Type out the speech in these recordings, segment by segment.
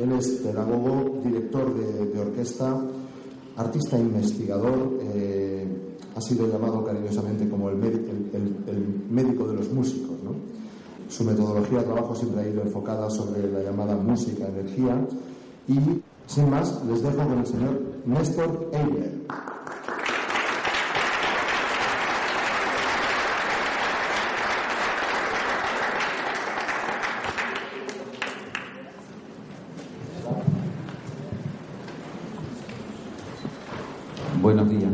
Él es pedagogo, director de, orquesta, artista investigador, eh, ha sido llamado cariñosamente como el, médico de los músicos. Su metodología de trabajo siempre ha ido enfocada sobre la llamada música-energía y, sin más, les dejo con el señor Néstor Eiler. Buenos días.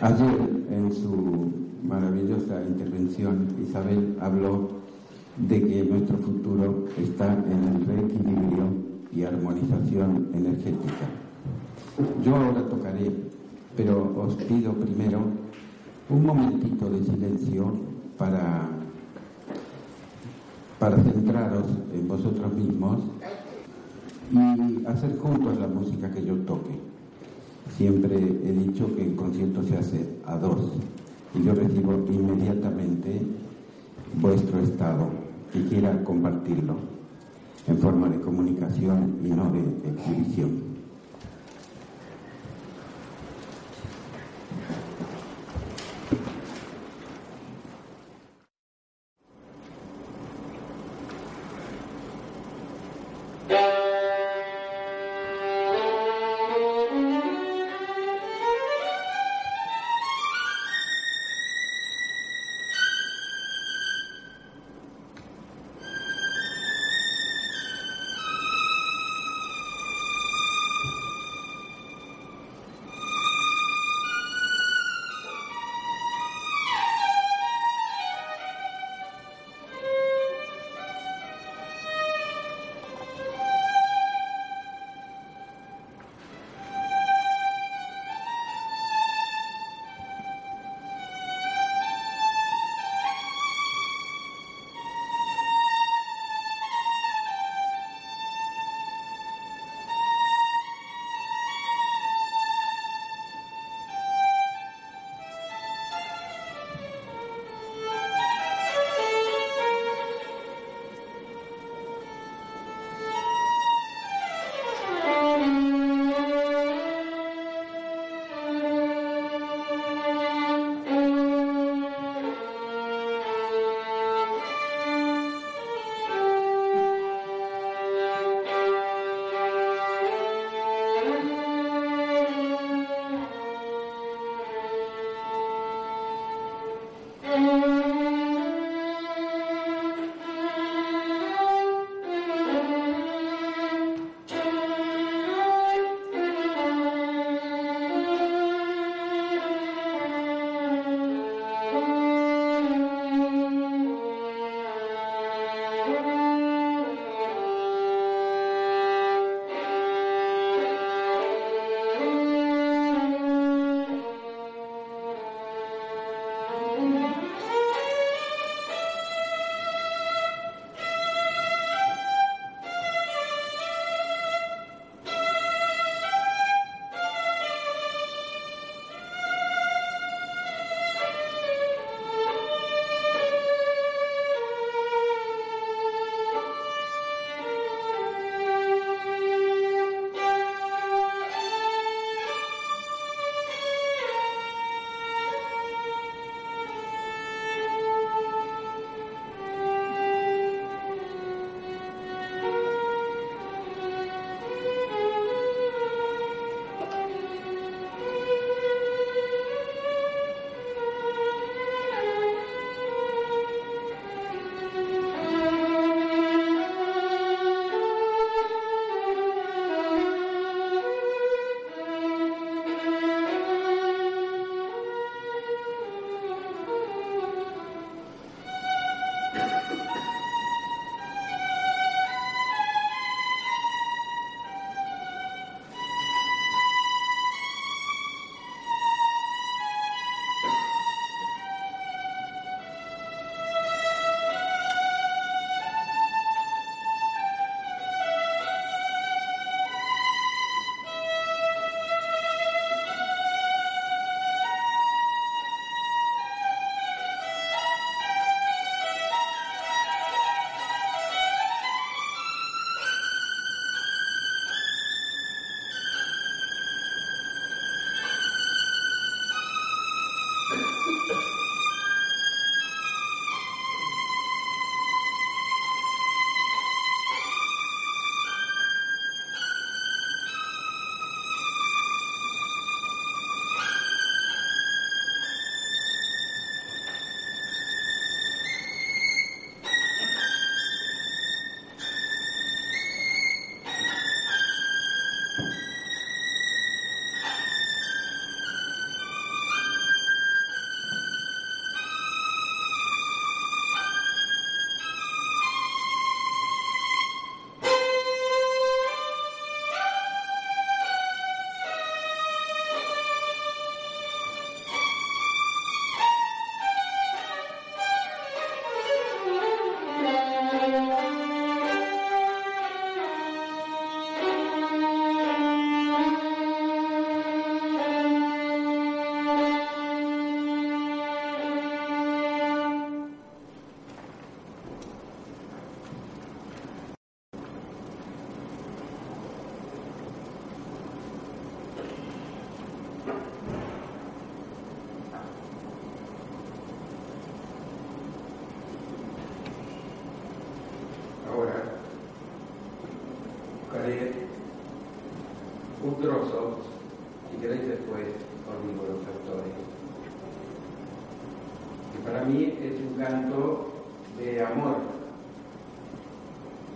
Ayer, en su maravillosa intervención, Isabel habló de que nuestro futuro está en el reequilibrio y armonización energética. Yo ahora tocaré, pero os pido primero un momentito de silencio para, para centraros en vosotros mismos y hacer juntos la música que yo toque. Siempre he dicho que el concierto se hace a dos y yo recibo inmediatamente vuestro estado que quiera compartirlo en forma de comunicación y no de exhibición. grosso, si queréis después conmigo los autores. Que para mí es un canto de amor.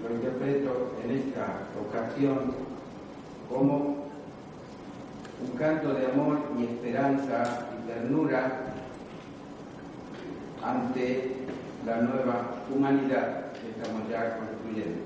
Lo interpreto en esta ocasión como un canto de amor y esperanza y ternura ante la nueva humanidad que estamos ya construyendo.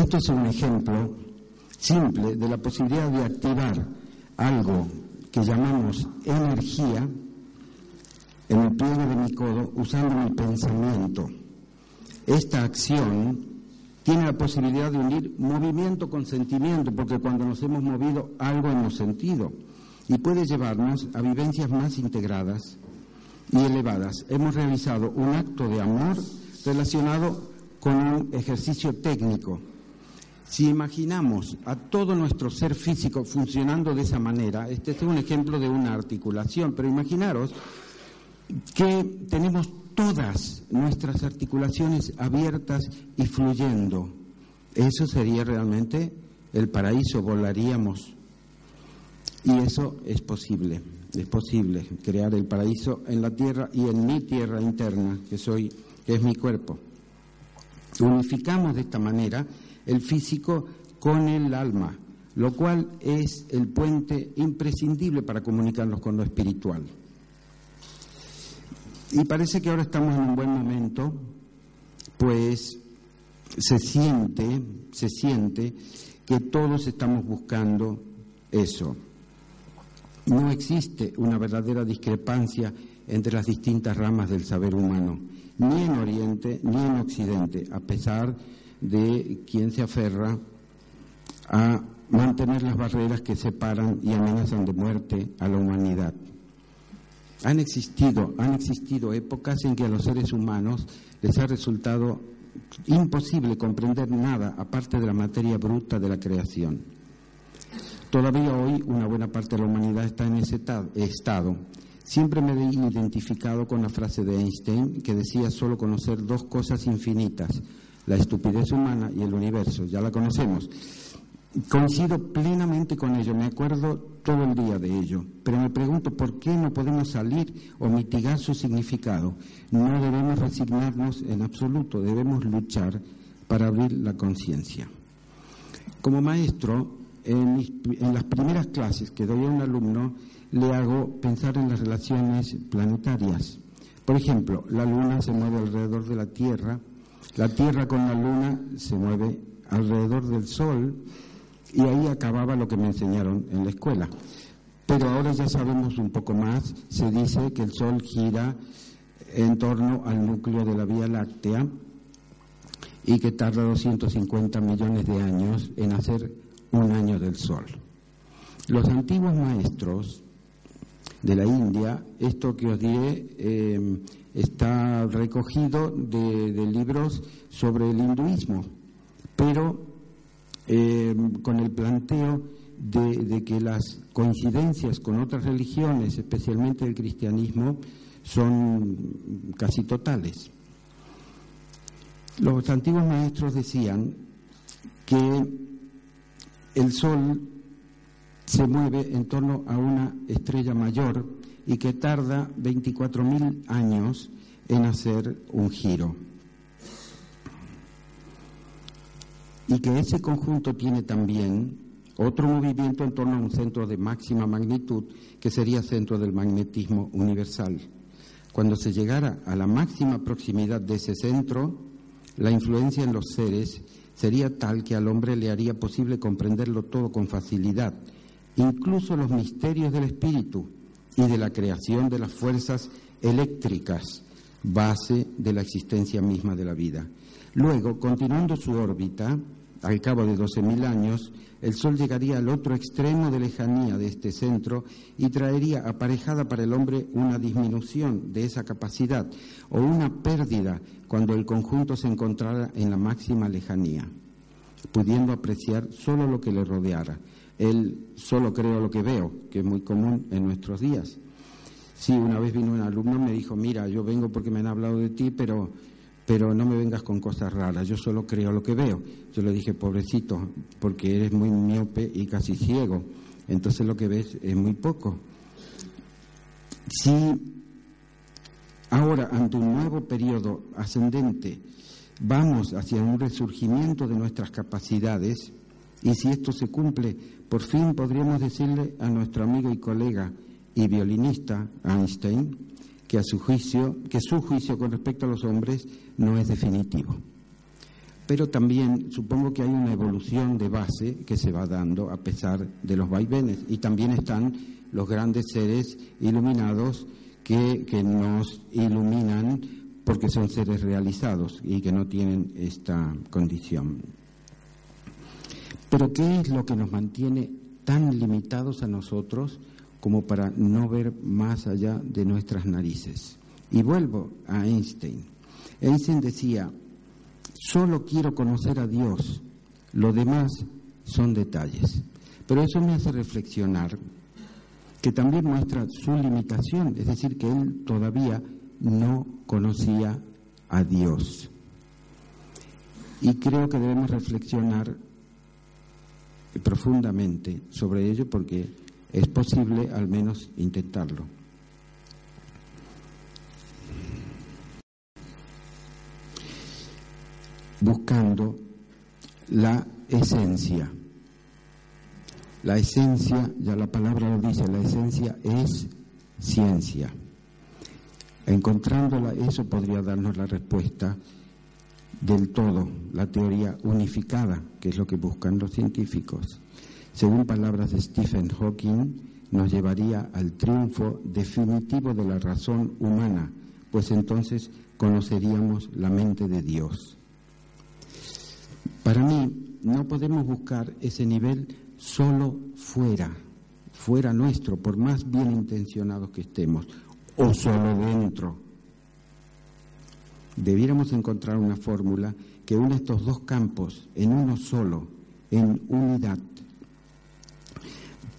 Esto es un ejemplo simple de la posibilidad de activar algo que llamamos energía en el pliegue de mi codo usando mi pensamiento. Esta acción tiene la posibilidad de unir movimiento con sentimiento, porque cuando nos hemos movido algo hemos sentido, y puede llevarnos a vivencias más integradas y elevadas. Hemos realizado un acto de amor relacionado con un ejercicio técnico. Si imaginamos a todo nuestro ser físico funcionando de esa manera, este es un ejemplo de una articulación, pero imaginaros que tenemos todas nuestras articulaciones abiertas y fluyendo. Eso sería realmente el paraíso, volaríamos. Y eso es posible, es posible crear el paraíso en la tierra y en mi tierra interna, que soy, que es mi cuerpo. Unificamos de esta manera el físico con el alma, lo cual es el puente imprescindible para comunicarnos con lo espiritual. Y parece que ahora estamos en un buen momento, pues se siente, se siente que todos estamos buscando eso. No existe una verdadera discrepancia entre las distintas ramas del saber humano, ni en Oriente ni en Occidente, a pesar de quien se aferra a mantener las barreras que separan y amenazan de muerte a la humanidad. Han existido, han existido épocas en que a los seres humanos les ha resultado imposible comprender nada aparte de la materia bruta de la creación. Todavía hoy una buena parte de la humanidad está en ese estado. Siempre me he identificado con la frase de Einstein que decía solo conocer dos cosas infinitas, la estupidez humana y el universo. Ya la conocemos. Coincido plenamente con ello, me acuerdo todo el día de ello, pero me pregunto por qué no podemos salir o mitigar su significado. No debemos resignarnos en absoluto, debemos luchar para abrir la conciencia. Como maestro, en, en, las primeras clases que doy a un alumno, le hago pensar en las relaciones planetarias. Por ejemplo, la Luna se mueve alrededor de la Tierra, la Tierra con la Luna se mueve alrededor del Sol, y ahí acababa lo que me enseñaron en la escuela. Pero ahora ya sabemos un poco más. Se dice que el Sol gira en torno al núcleo de la Vía Láctea y que tarda 250 millones de años en hacer un año del Sol. Los antiguos maestros de la India, esto que os diré eh, está recogido de, libros sobre el hinduismo, pero eh, con el planteo de, que las coincidencias con otras religiones, especialmente el cristianismo, son casi totales. Los antiguos maestros decían que el Sol se mueve en torno a una estrella mayor y que tarda 24.000 años en hacer un giro. y que ese conjunto tiene también otro movimiento en torno a un centro de máxima magnitud, que sería centro del magnetismo universal. Cuando se llegara a la máxima proximidad de ese centro, la influencia en los seres sería tal que al hombre le haría posible comprenderlo todo con facilidad, incluso los misterios del espíritu y de la creación de las fuerzas eléctricas, base de la existencia misma de la vida. Luego, continuando su órbita, al cabo de 12.000 años, el Sol llegaría al otro extremo de lejanía de este centro y traería aparejada para el hombre una disminución de esa capacidad o una pérdida cuando el conjunto se encontrara en la máxima lejanía, pudiendo apreciar solo lo que le rodeara. Él solo creo lo que veo, que es muy común en nuestros días. Sí, una vez vino un alumno y me dijo, mira, yo vengo porque me han hablado de ti, pero pero no me vengas con cosas raras, yo solo creo lo que veo. Yo le dije, pobrecito, porque eres muy miope y casi ciego, entonces lo que ves es muy poco. Si ahora, ante un nuevo periodo ascendente, vamos hacia un resurgimiento de nuestras capacidades, y si esto se cumple, por fin podríamos decirle a nuestro amigo y colega y violinista Einstein, que su juicio, que su juicio con respecto a los hombres no es definitivo. pero también supongo que hay una evolución de base que se va dando a pesar de los vaivenes. Y también están los grandes seres iluminados que, que nos iluminan porque son seres realizados y que no tienen esta condición. Pero ¿qué es lo que nos mantiene tan limitados a nosotros como para no ver más allá de nuestras narices? Y vuelvo a Einstein. Einstein decía, solo quiero conocer a Dios, lo demás son detalles. Pero eso me hace reflexionar que también muestra su limitación, es decir, que él todavía no conocía a Dios. Y creo que debemos reflexionar profundamente sobre ello porque es posible al menos intentarlo. Buscando la esencia. La esencia, ya la palabra lo dice, la esencia es ciencia. Encontrándola, eso podría darnos la respuesta del todo, la teoría unificada, que es lo que buscan los científicos. Según palabras de Stephen Hawking, nos llevaría al triunfo definitivo de la razón humana, pues entonces conoceríamos la mente de Dios. Para mí, no podemos buscar ese nivel solo fuera, fuera nuestro, por más bien intencionados que estemos o solo dentro. Debiéramos encontrar una fórmula que une estos dos campos en uno solo, en unidad.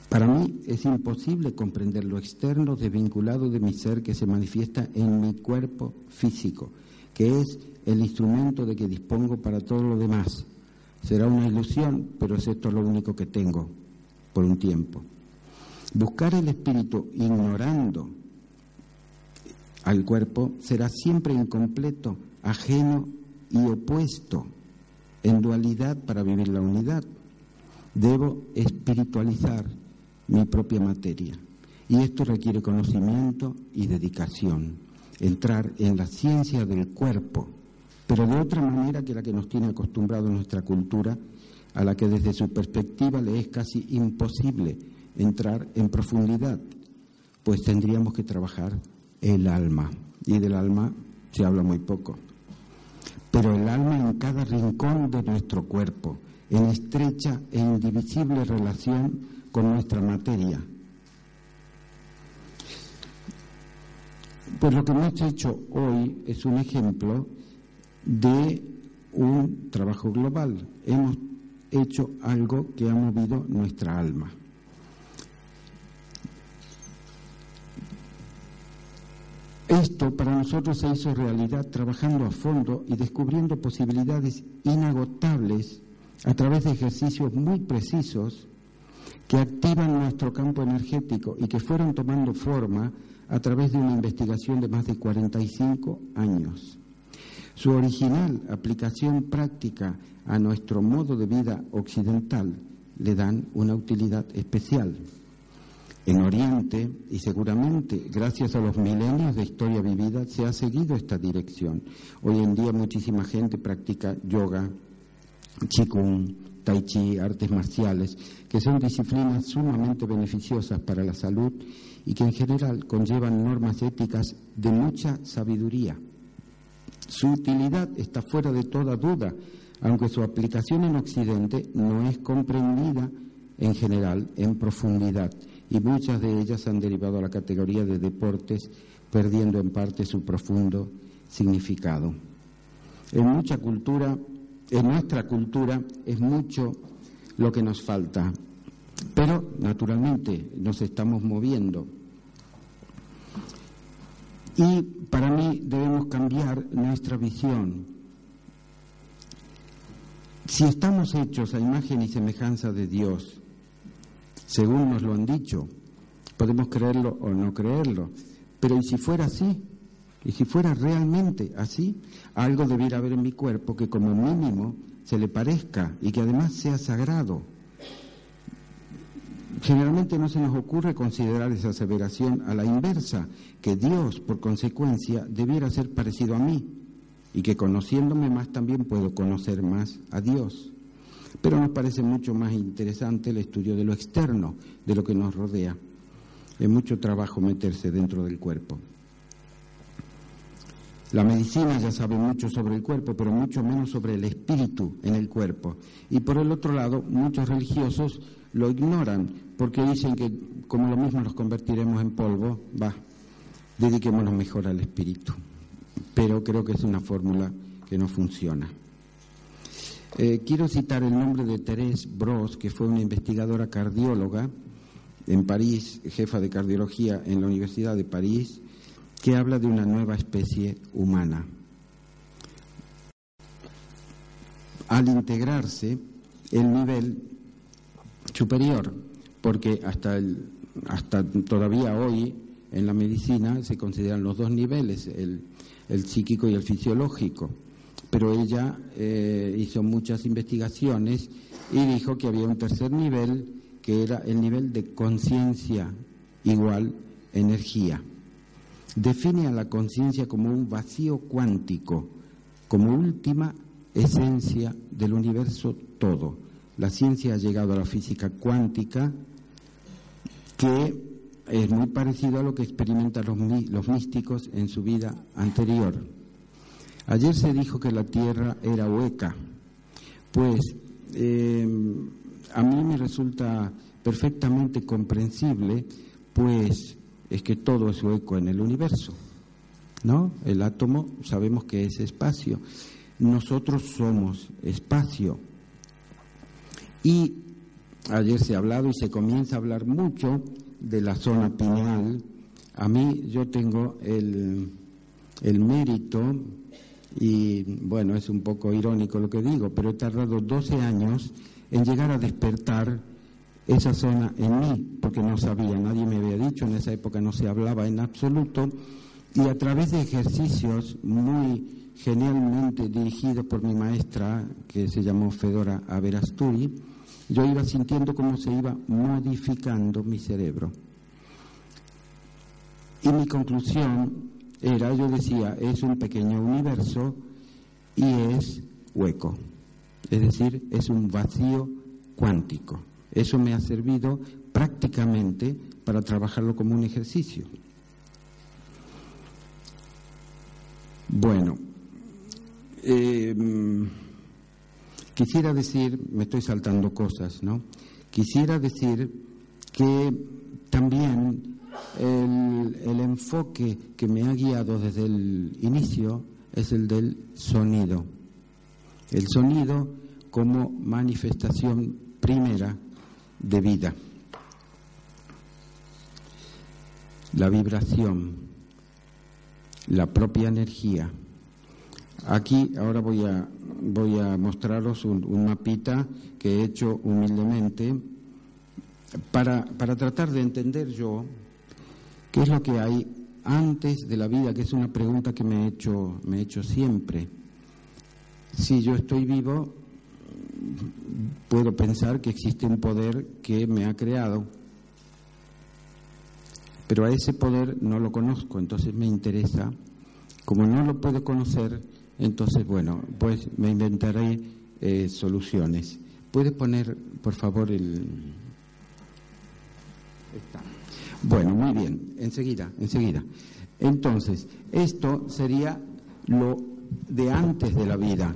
Para mí es imposible comprender lo externo desvinculado de mi ser que se manifiesta en mi cuerpo físico, que es el instrumento de que dispongo para todo lo demás. Será una ilusión, pero es esto lo único que tengo por un tiempo. Buscar el espíritu ignorando al cuerpo será siempre incompleto, ajeno y opuesto, en dualidad para vivir la unidad. Debo espiritualizar mi propia materia y esto requiere conocimiento y dedicación, entrar en la ciencia del cuerpo, pero de otra manera que la que nos tiene acostumbrado nuestra cultura, a la que desde su perspectiva le es casi imposible entrar en profundidad, pues tendríamos que trabajar el alma. Y del alma se habla muy poco. Pero el alma en cada rincón de nuestro cuerpo, en estrecha e indivisible relación con nuestra materia. Pues lo que hemos hecho hoy es un ejemplo de un trabajo global. Hemos hecho algo que ha movido nuestra alma. Esto para nosotros se hizo realidad trabajando a fondo y descubriendo posibilidades inagotables a través de ejercicios muy precisos que activan nuestro campo energético y que fueron tomando forma a través de una investigación de más de 45 años. Su original aplicación práctica a nuestro modo de vida occidental le dan una utilidad especial en Oriente y seguramente gracias a los milenios de historia vivida se ha seguido esta dirección. Hoy en día muchísima gente practica yoga, qigong, tai chi, artes marciales, que son disciplinas sumamente beneficiosas para la salud y que en general conllevan normas éticas de mucha sabiduría. Su utilidad está fuera de toda duda, aunque su aplicación en Occidente no es comprendida en general en profundidad y muchas de ellas han derivado a la categoría de deportes, perdiendo en parte su profundo significado. En mucha cultura, en nuestra cultura, es mucho lo que nos falta, pero naturalmente nos estamos moviendo. Y para mí debemos cambiar nuestra visión. Si estamos hechos a imagen y semejanza de Dios, según nos lo han dicho. Podemos creerlo o no creerlo. Pero ¿y si fuera así? ¿Y si fuera realmente así? Algo debiera haber en mi cuerpo que como mínimo se le parezca y que además sea sagrado. Generalmente no se nos ocurre considerar esa aseveración a la inversa, que Dios, por consecuencia, debiera ser parecido a mí. y que conociéndome más también puedo conocer más a Dios. Pero nos parece mucho más interesante el estudio de lo externo, de lo que nos rodea. Es mucho trabajo meterse dentro del cuerpo. La medicina ya sabe mucho sobre el cuerpo, pero mucho menos sobre el espíritu en el cuerpo. Y por el otro lado, muchos religiosos lo ignoran porque dicen que como lo mismo nos convertiremos en polvo, va, dediquémonos mejor al espíritu. Pero creo que es una fórmula que no funciona. Eh, quiero citar el nombre de Thérèse Bros, que fue una investigadora cardióloga en París, jefa de cardiología en la Universidad de París, que habla de una nueva especie humana. Al integrarse el nivel superior, porque hasta, hasta todavía hoy en la medicina se consideran los dos niveles, el, el psíquico y el fisiológico pero ella eh, hizo muchas investigaciones y dijo que había un tercer nivel que era el nivel de conciencia igual energía. Define a la conciencia como un vacío cuántico, como última esencia del universo todo. La ciencia ha llegado a la física cuántica, que es muy parecido a lo que experimentan los, los místicos en su vida anterior. Ayer se dijo que la tierra era hueca. Pues eh, a mí me resulta perfectamente comprensible, pues es que todo es hueco en el universo. ¿No? El átomo sabemos que es espacio. Nosotros somos espacio. Y ayer se ha hablado y se comienza a hablar mucho de la zona pineal. A mí yo tengo el, el mérito y bueno, es un poco irónico lo que digo, pero he tardado 12 años en llegar a despertar esa zona en mí, porque no sabía, nadie me había dicho, en esa época no se hablaba en absoluto, y a través de ejercicios muy genialmente dirigidos por mi maestra, que se llamó Fedora Averasturi, yo iba sintiendo cómo se iba modificando mi cerebro. Y mi conclusión era, yo decía, es un pequeño universo y es hueco. Es decir, es un vacío cuántico. Eso me ha servido prácticamente para trabajarlo como un ejercicio. Bueno, em, quisiera decir, me estoy saltando cosas, ¿no? Quisiera decir que también el, enfoque que me ha guiado desde el inicio es el del sonido. El sonido como manifestación primera de vida. La vibración, la propia energía. Aquí ahora voy a, voy a mostraros un mapita que he hecho humildemente para, para tratar de entender yo ¿Qué es lo que hay antes de la vida? Que es una pregunta que me he hecho, me he hecho siempre. Si yo estoy vivo, puedo pensar que existe un poder que me ha creado, pero a ese poder no lo conozco, entonces me interesa. Como no lo puedo conocer, entonces, bueno, pues me inventaré eh, soluciones. ¿Puedes poner, por favor, el... Está. Bueno, muy bien, enseguida, enseguida. Entonces, esto sería lo de antes de la vida,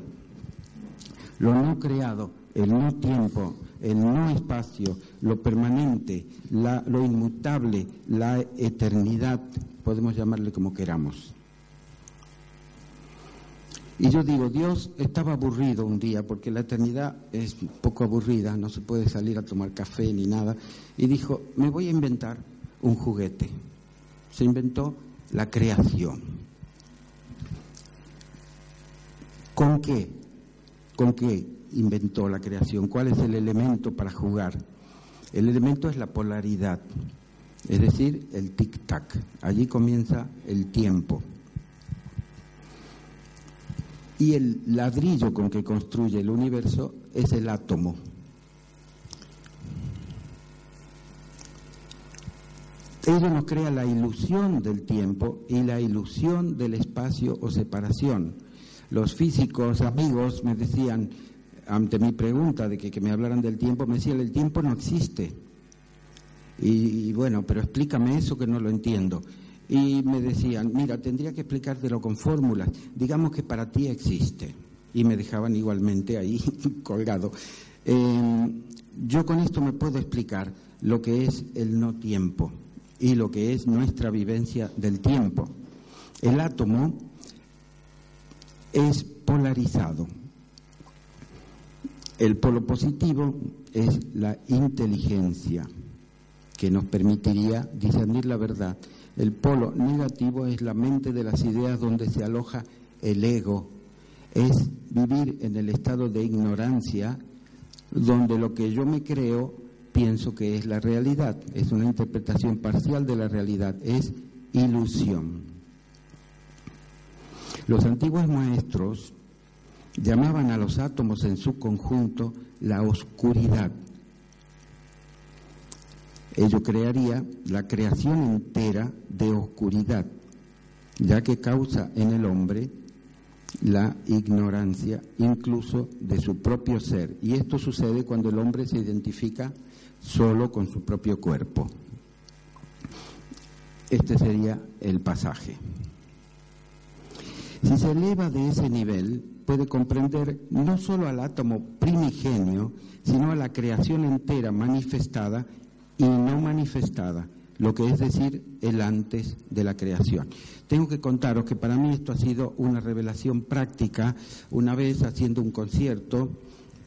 lo no creado, el no tiempo, el no espacio, lo permanente, lo inmutable, la eternidad, podemos llamarle como queramos. Y yo digo, Dios estaba aburrido un día, porque la eternidad es poco aburrida, no se puede salir a tomar café ni nada, y dijo, me voy a inventar un juguete. Se inventó la creación. ¿Con qué? ¿Con qué inventó la creación? ¿Cuál es el elemento para jugar? El elemento es la polaridad, es decir, el tic-tac. Allí comienza el tiempo. Y el ladrillo con que construye el universo es el átomo. Ello nos crea la ilusión del tiempo y la ilusión del espacio o separación. Los físicos amigos me decían, ante mi pregunta de que, me hablaran del tiempo, me decían, el tiempo no existe. Y, bueno, pero explícame eso que no lo entiendo. Y me decían, mira, tendría que explicártelo con fórmulas. Digamos que para ti existe. Y me dejaban igualmente ahí colgado. Eh, yo con esto me puedo explicar lo que es el no tiempo y lo que es nuestra vivencia del tiempo. El átomo es polarizado. El polo positivo es la inteligencia que nos permitiría discernir la verdad. El polo negativo es la mente de las ideas donde se aloja el ego. Es vivir en el estado de ignorancia donde lo que yo me creo pienso que es la realidad. Es una interpretación parcial de la realidad. Es ilusión. Los antiguos maestros llamaban a los átomos en su conjunto la oscuridad. Ello crearía la creación entera de oscuridad, ya que causa en el hombre la ignorancia incluso de su propio ser. Y esto sucede cuando el hombre se identifica solo con su propio cuerpo. Este sería el pasaje. Si se eleva de ese nivel, puede comprender no solo al átomo primigenio, sino a la creación entera manifestada y no manifestada, lo que es decir, el antes de la creación. Tengo que contaros que para mí esto ha sido una revelación práctica, una vez haciendo un concierto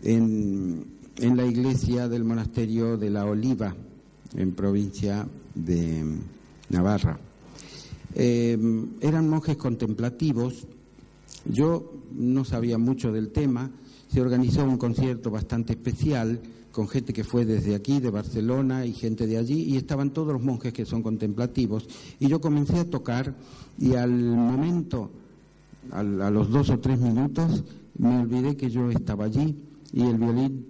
en, en la iglesia del monasterio de la Oliva, en provincia de Navarra. Eh, eran monjes contemplativos, yo no sabía mucho del tema, se organizó un concierto bastante especial con gente que fue desde aquí, de Barcelona, y gente de allí, y estaban todos los monjes que son contemplativos. Y yo comencé a tocar y al momento, a los dos o tres minutos, me olvidé que yo estaba allí y el violín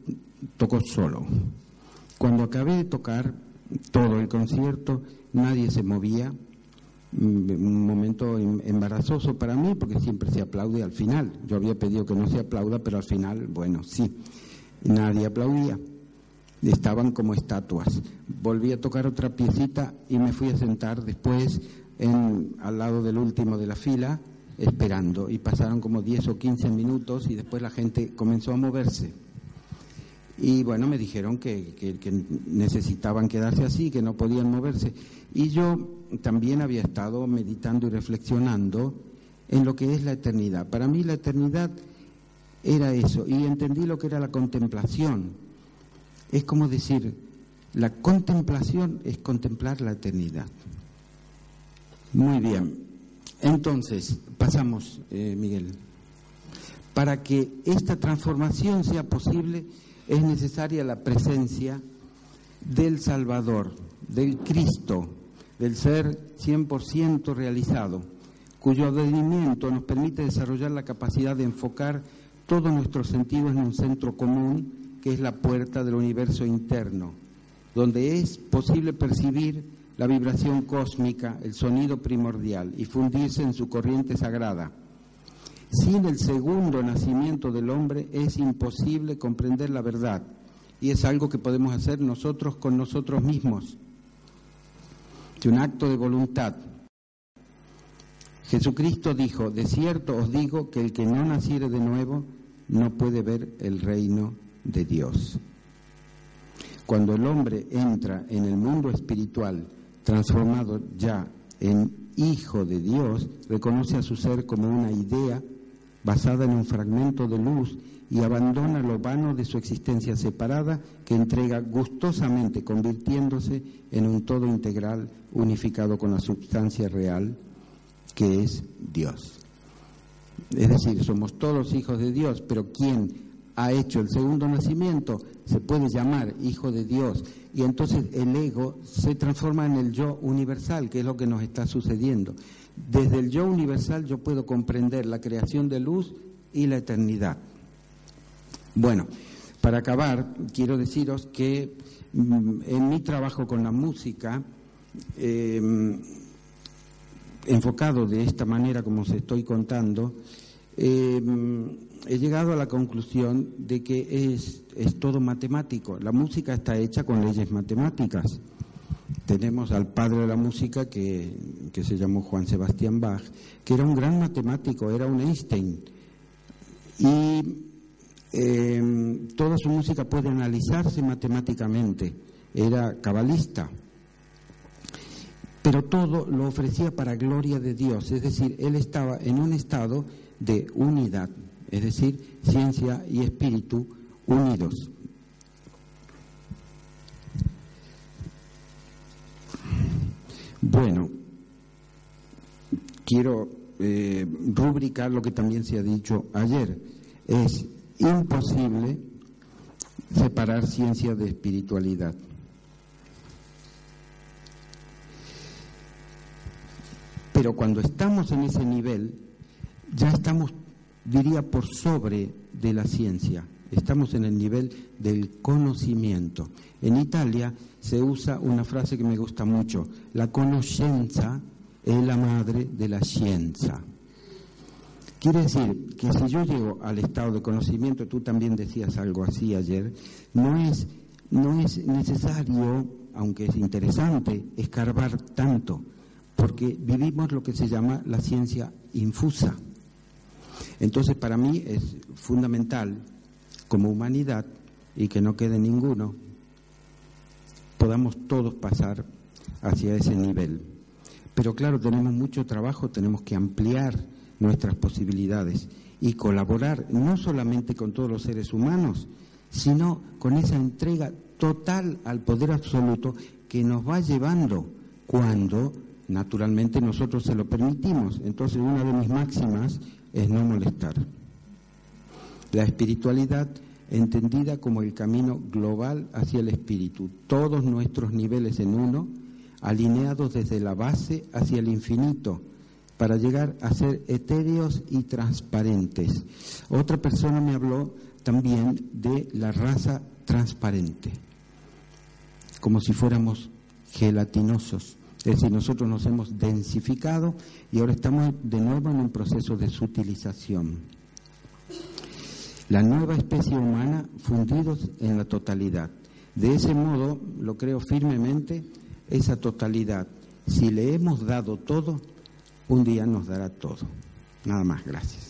tocó solo. Cuando acabé de tocar todo el concierto, nadie se movía, mm, un momento em, embarazoso para mí porque siempre se aplaude al final. Yo había pedido que no se aplauda, pero al final, bueno, sí, nadie aplaudía. Estaban como estatuas. Volví a tocar otra piecita y me fui a sentar después al lado del último de la fila esperando y pasaron como 10 o 15 minutos y después la gente comenzó a moverse y bueno, me dijeron que, necesitaban quedarse así, que no podían moverse. Y yo también había estado meditando y reflexionando en lo que es la eternidad. Para mí la eternidad era eso, y entendí lo que era la contemplación. Es como decir, la contemplación es contemplar la eternidad. Muy bien. Entonces, pasamos, eh, Miguel. Para que esta transformación sea posible, es necesaria la presencia del Salvador, del Cristo, del ser 100% realizado, cuyo advenimiento nos permite desarrollar la capacidad de enfocar todos nuestros sentidos en un centro común que es la puerta del universo interno, donde es posible percibir la vibración cósmica, el sonido primordial y fundirse en su corriente sagrada sin el segundo nacimiento del hombre es imposible comprender la verdad y es algo que podemos hacer nosotros con nosotros mismos. Es un acto de voluntad. Jesucristo dijo, de cierto os digo que el que no naciere de nuevo no puede ver el reino de Dios. Cuando el hombre entra en el mundo espiritual, transformado ya en hijo de Dios, reconoce a su ser como una idea basada en un fragmento de luz y abandona lo vano de su existencia separada que entrega gustosamente convirtiéndose en un todo integral unificado con la sustancia real que es Dios. Es decir, somos todos hijos de Dios, pero quien ha hecho el segundo nacimiento se puede llamar hijo de Dios y entonces el ego se transforma en el yo universal, que es lo que nos está sucediendo. Desde el yo universal yo puedo comprender la creación de luz y la eternidad. Bueno, para acabar, quiero deciros que mm, en mi trabajo con la música, em, enfocado de esta manera como os estoy contando, eh, he llegado a la conclusión de que es, es todo matemático. La música está hecha con leyes matemáticas. Tenemos al padre de la música que, que se llamó Juan Sebastián Bach, que era un gran matemático, era un Einstein. Y eh, toda su música puede analizarse matemáticamente, era cabalista, pero todo lo ofrecía para gloria de Dios, es decir, él estaba en un estado de unidad, es decir, ciencia y espíritu unidos. Bueno, quiero eh, rubricar lo que también se ha dicho ayer. Es imposible separar ciencia de espiritualidad. Pero cuando estamos en ese nivel, ya estamos, diría, por sobre de la ciencia. Estamos en el nivel del conocimiento. En Italia se usa una frase que me gusta mucho, la conoscenza es la madre de la ciencia. Quiere decir que si yo llego al estado de conocimiento, tú también decías algo así ayer, no es, no es necesario, aunque es interesante, escarbar tanto, porque vivimos lo que se llama la ciencia infusa. Entonces, para mí es fundamental, como humanidad, y que no quede ninguno, podamos todos pasar hacia ese nivel. Pero claro, tenemos mucho trabajo, tenemos que ampliar nuestras posibilidades y colaborar no solamente con todos los seres humanos, sino con esa entrega total al poder absoluto que nos va llevando cuando naturalmente nosotros se lo permitimos. Entonces una de mis máximas es no molestar. La espiritualidad entendida como el camino global hacia el espíritu, todos nuestros niveles en uno, alineados desde la base hacia el infinito, para llegar a ser etéreos y transparentes. Otra persona me habló también de la raza transparente, como si fuéramos gelatinosos. Es decir, nosotros nos hemos densificado y ahora estamos de nuevo en un proceso de sutilización. La nueva especie humana fundidos en la totalidad. De ese modo, lo creo firmemente, esa totalidad, si le hemos dado todo, un día nos dará todo. Nada más, gracias.